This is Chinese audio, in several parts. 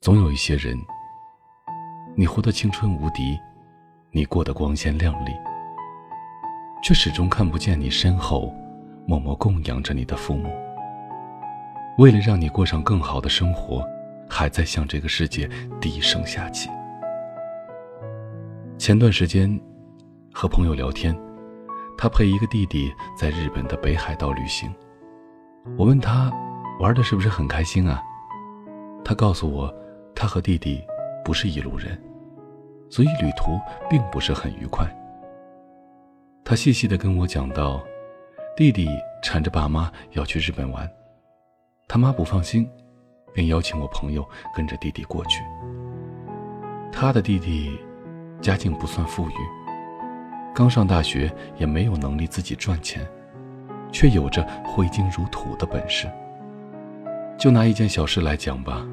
总有一些人，你活得青春无敌，你过得光鲜亮丽，却始终看不见你身后默默供养着你的父母。为了让你过上更好的生活，还在向这个世界低声下气。前段时间和朋友聊天，他陪一个弟弟在日本的北海道旅行。我问他玩的是不是很开心啊？他告诉我。他和弟弟不是一路人，所以旅途并不是很愉快。他细细的跟我讲到，弟弟缠着爸妈要去日本玩，他妈不放心，便邀请我朋友跟着弟弟过去。他的弟弟家境不算富裕，刚上大学也没有能力自己赚钱，却有着挥金如土的本事。就拿一件小事来讲吧。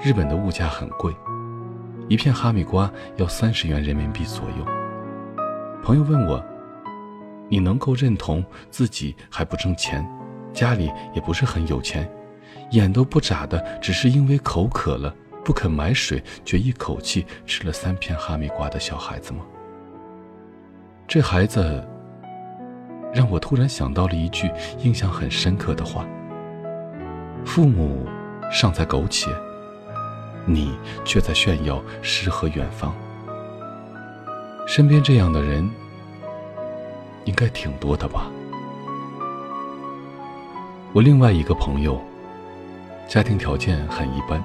日本的物价很贵，一片哈密瓜要三十元人民币左右。朋友问我：“你能够认同自己还不挣钱，家里也不是很有钱，眼都不眨的，只是因为口渴了不肯买水，却一口气吃了三片哈密瓜的小孩子吗？”这孩子让我突然想到了一句印象很深刻的话：“父母尚在苟且。”你却在炫耀诗和远方，身边这样的人应该挺多的吧？我另外一个朋友，家庭条件很一般，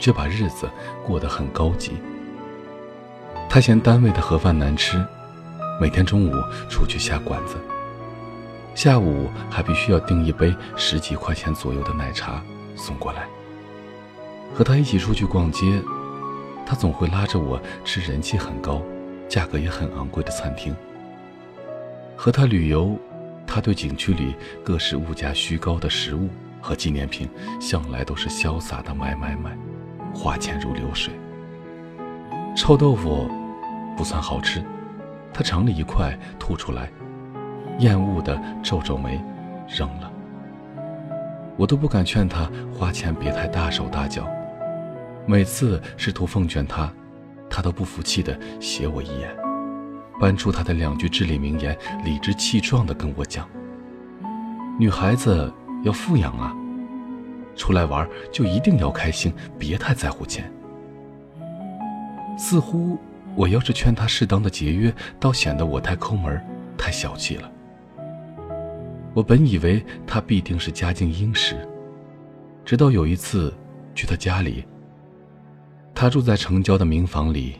却把日子过得很高级。他嫌单位的盒饭难吃，每天中午出去下馆子，下午还必须要订一杯十几块钱左右的奶茶送过来。和他一起出去逛街，他总会拉着我吃人气很高、价格也很昂贵的餐厅。和他旅游，他对景区里各式物价虚高的食物和纪念品，向来都是潇洒的买买买，花钱如流水。臭豆腐不算好吃，他尝了一块吐出来，厌恶的皱皱眉，扔了。我都不敢劝他花钱别太大手大脚。每次试图奉劝他，他都不服气的斜我一眼，搬出他的两句至理名言，理直气壮的跟我讲：“女孩子要富养啊，出来玩就一定要开心，别太在乎钱。”似乎我要是劝他适当的节约，倒显得我太抠门、太小气了。我本以为他必定是家境殷实，直到有一次去他家里。他住在城郊的民房里，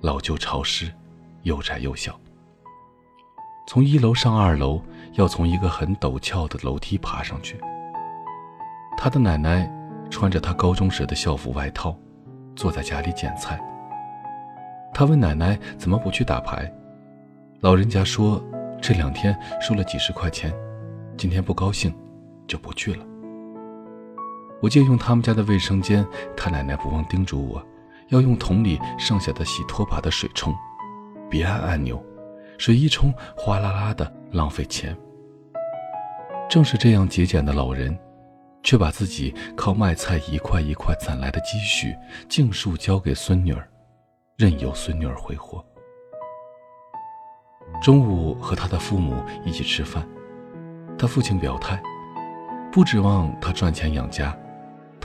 老旧潮湿，又窄又小。从一楼上二楼，要从一个很陡峭的楼梯爬上去。他的奶奶穿着他高中时的校服外套，坐在家里捡菜。他问奶奶怎么不去打牌，老人家说这两天输了几十块钱，今天不高兴，就不去了。我借用他们家的卫生间，他奶奶不忘叮嘱我，要用桶里剩下的洗拖把的水冲，别按按钮，水一冲哗啦啦的浪费钱。正是这样节俭的老人，却把自己靠卖菜一块一块攒来的积蓄尽数交给孙女儿，任由孙女儿挥霍。中午和他的父母一起吃饭，他父亲表态，不指望他赚钱养家。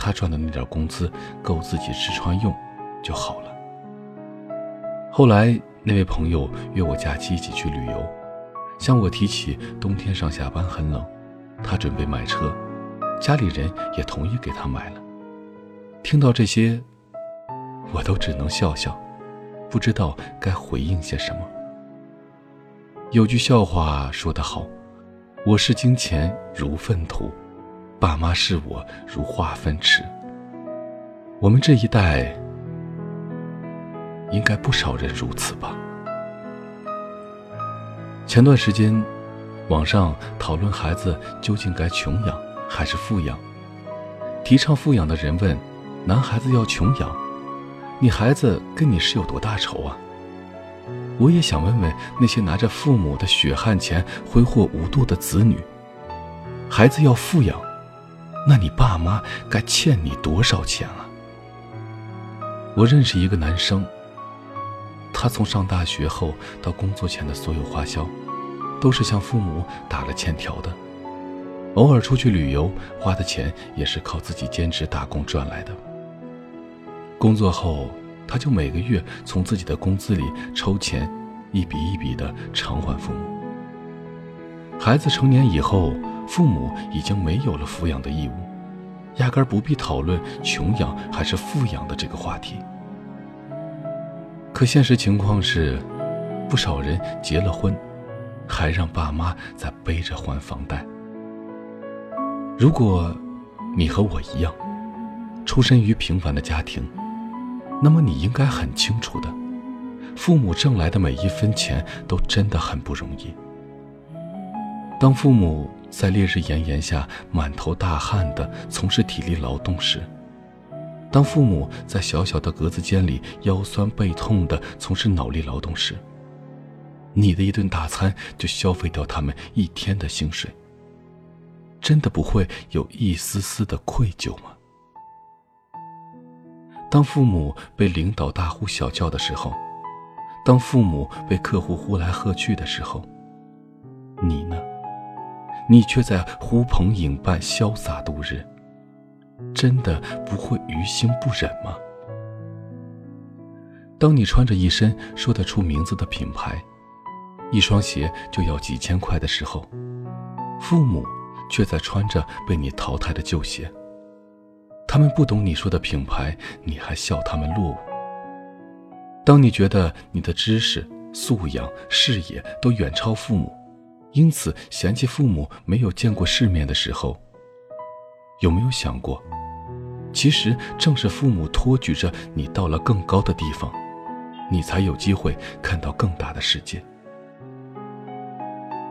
他赚的那点工资够自己吃穿用就好了。后来那位朋友约我假期一起去旅游，向我提起冬天上下班很冷，他准备买车，家里人也同意给他买了。听到这些，我都只能笑笑，不知道该回应些什么。有句笑话说得好：“我视金钱如粪土。”爸妈视我如化粪池。我们这一代，应该不少人如此吧？前段时间，网上讨论孩子究竟该穷养还是富养。提倡富养的人问：“男孩子要穷养，你孩子跟你是有多大仇啊？”我也想问问那些拿着父母的血汗钱挥霍无度的子女：孩子要富养。那你爸妈该欠你多少钱啊？我认识一个男生，他从上大学后到工作前的所有花销，都是向父母打了欠条的。偶尔出去旅游花的钱也是靠自己兼职打工赚来的。工作后，他就每个月从自己的工资里抽钱，一笔一笔的偿还父母。孩子成年以后，父母已经没有了抚养的义务，压根儿不必讨论穷养还是富养的这个话题。可现实情况是，不少人结了婚，还让爸妈在背着还房贷。如果你和我一样，出身于平凡的家庭，那么你应该很清楚的，父母挣来的每一分钱都真的很不容易。当父母在烈日炎炎下满头大汗的从事体力劳动时，当父母在小小的格子间里腰酸背痛的从事脑力劳动时，你的一顿大餐就消费掉他们一天的薪水。真的不会有一丝丝的愧疚吗？当父母被领导大呼小叫的时候，当父母被客户呼来喝去的时候，你呢？你却在呼朋引伴潇洒度日，真的不会于心不忍吗？当你穿着一身说得出名字的品牌，一双鞋就要几千块的时候，父母。却在穿着被你淘汰的旧鞋。他们不懂你说的品牌，你还笑他们落伍。当你觉得你的知识、素养、视野都远超父母，因此嫌弃父母没有见过世面的时候，有没有想过，其实正是父母托举着你到了更高的地方，你才有机会看到更大的世界。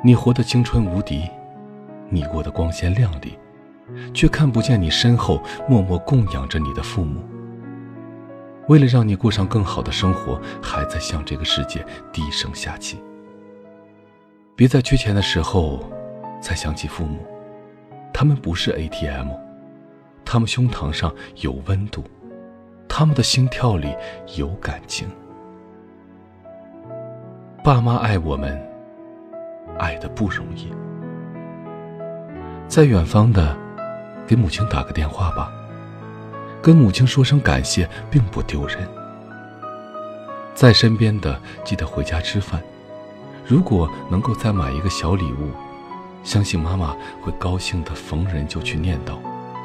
你活得青春无敌。你过得光鲜亮丽，却看不见你身后默默供养着你的父母。为了让你过上更好的生活，还在向这个世界低声下气。别在缺钱的时候才想起父母，他们不是 ATM，他们胸膛上有温度，他们的心跳里有感情。爸妈爱我们，爱的不容易。在远方的，给母亲打个电话吧，跟母亲说声感谢，并不丢人。在身边的，记得回家吃饭。如果能够再买一个小礼物，相信妈妈会高兴的，逢人就去念叨，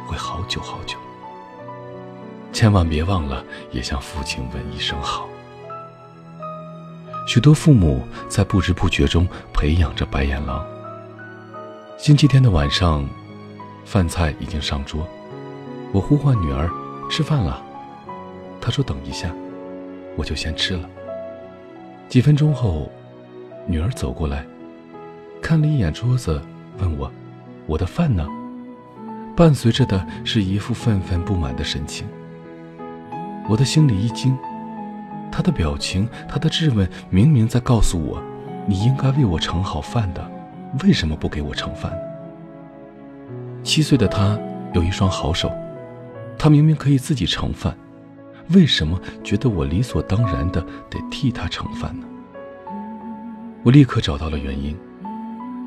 会好久好久。千万别忘了，也向父亲问一声好。许多父母在不知不觉中培养着白眼狼。星期天的晚上，饭菜已经上桌，我呼唤女儿吃饭了。她说：“等一下。”我就先吃了。几分钟后，女儿走过来，看了一眼桌子，问我：“我的饭呢？”伴随着的是一副愤愤不满的神情。我的心里一惊，她的表情，她的质问，明明在告诉我：“你应该为我盛好饭的。”为什么不给我盛饭？七岁的他有一双好手，他明明可以自己盛饭，为什么觉得我理所当然的得替他盛饭呢？我立刻找到了原因。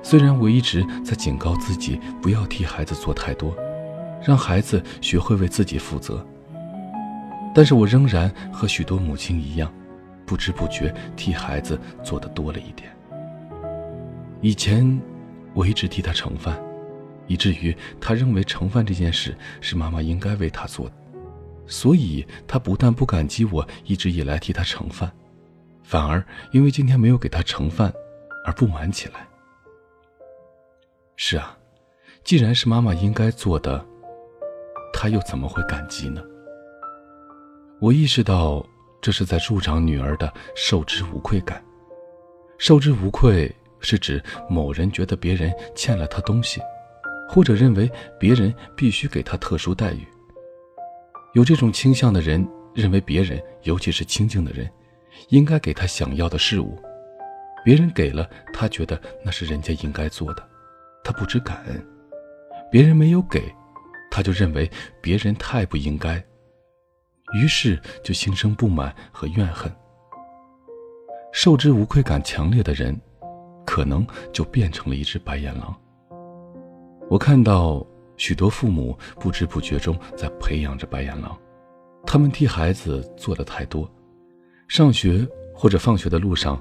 虽然我一直在警告自己不要替孩子做太多，让孩子学会为自己负责，但是我仍然和许多母亲一样，不知不觉替孩子做的多了一点。以前，我一直替他盛饭，以至于他认为盛饭这件事是妈妈应该为他做的，所以他不但不感激我一直以来替他盛饭，反而因为今天没有给他盛饭而不满起来。是啊，既然是妈妈应该做的，他又怎么会感激呢？我意识到这是在助长女儿的受之无愧感，受之无愧。是指某人觉得别人欠了他东西，或者认为别人必须给他特殊待遇。有这种倾向的人认为别人，尤其是亲近的人，应该给他想要的事物，别人给了他，觉得那是人家应该做的，他不知感恩；别人没有给，他就认为别人太不应该。于是就心生不满和怨恨。受之无愧感强烈的人，可能就变成了一只白眼狼。我看到许多父母不知不觉中在培养着白眼狼，他们替孩子做的太多。上学或者放学的路上，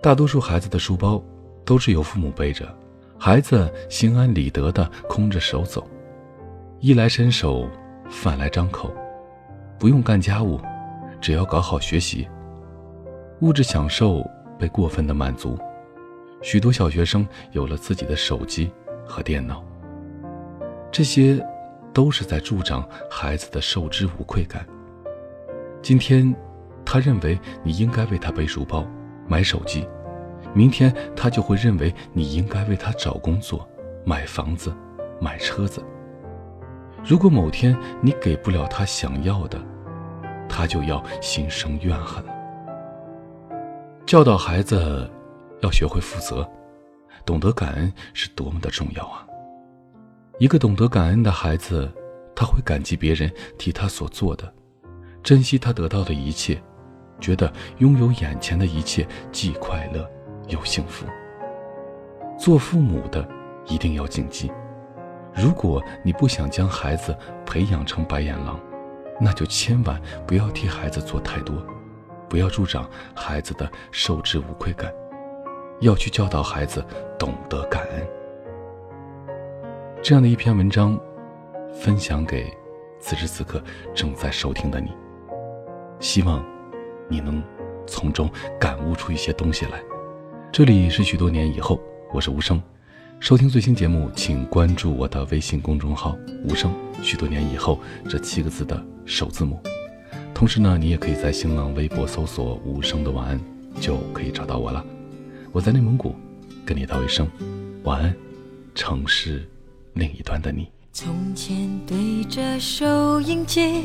大多数孩子的书包都是由父母背着，孩子心安理得的空着手走，衣来伸手，饭来张口，不用干家务，只要搞好学习。物质享受被过分的满足，许多小学生有了自己的手机和电脑。这些，都是在助长孩子的受之无愧感。今天，他认为你应该为他背书包、买手机；明天，他就会认为你应该为他找工作、买房子、买车子。如果某天你给不了他想要的，他就要心生怨恨。教导孩子要学会负责，懂得感恩是多么的重要啊！一个懂得感恩的孩子，他会感激别人替他所做的，珍惜他得到的一切，觉得拥有眼前的一切既快乐又幸福。做父母的一定要谨记：如果你不想将孩子培养成白眼狼，那就千万不要替孩子做太多。不要助长孩子的受之无愧感，要去教导孩子懂得感恩。这样的一篇文章，分享给此时此刻正在收听的你，希望你能从中感悟出一些东西来。这里是许多年以后，我是无声。收听最新节目，请关注我的微信公众号“无声”。许多年以后这七个字的首字母。同时呢，你也可以在新浪微博搜索“无声的晚安”，就可以找到我了。我在内蒙古，跟你道一声晚安，城市另一端的你。从前对着收音机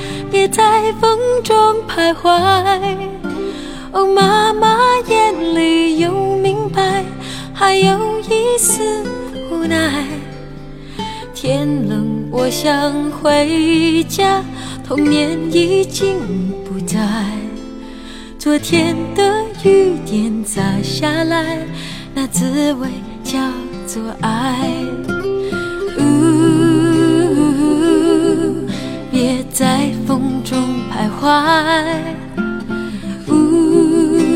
别在风中徘徊。哦，妈妈眼里有明白，还有一丝无奈。天冷我想回家。童年已经不在，昨天的雨点洒下来，那滋味叫做爱。呜，别再中徘徊。呜，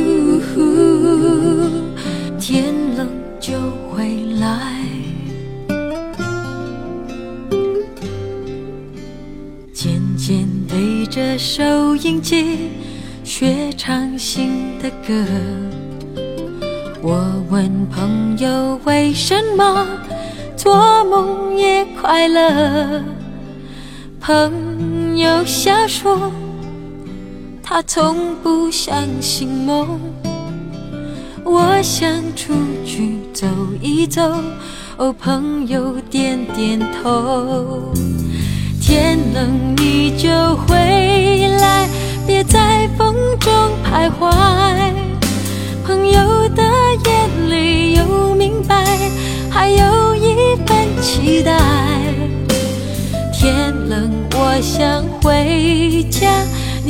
天冷就回来。渐渐对着收音机学唱新的歌，我问朋友为什么做梦也快乐，朋有瞎说他从不相信梦。我想出去走一走，哦，朋友点点头。天冷你就回来，别在风中徘徊。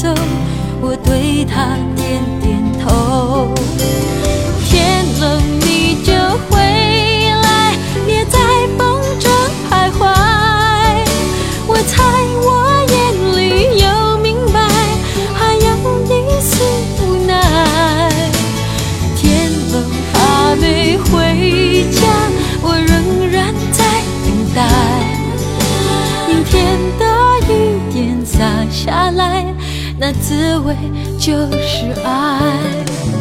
走我对他点点头。那滋味就是爱。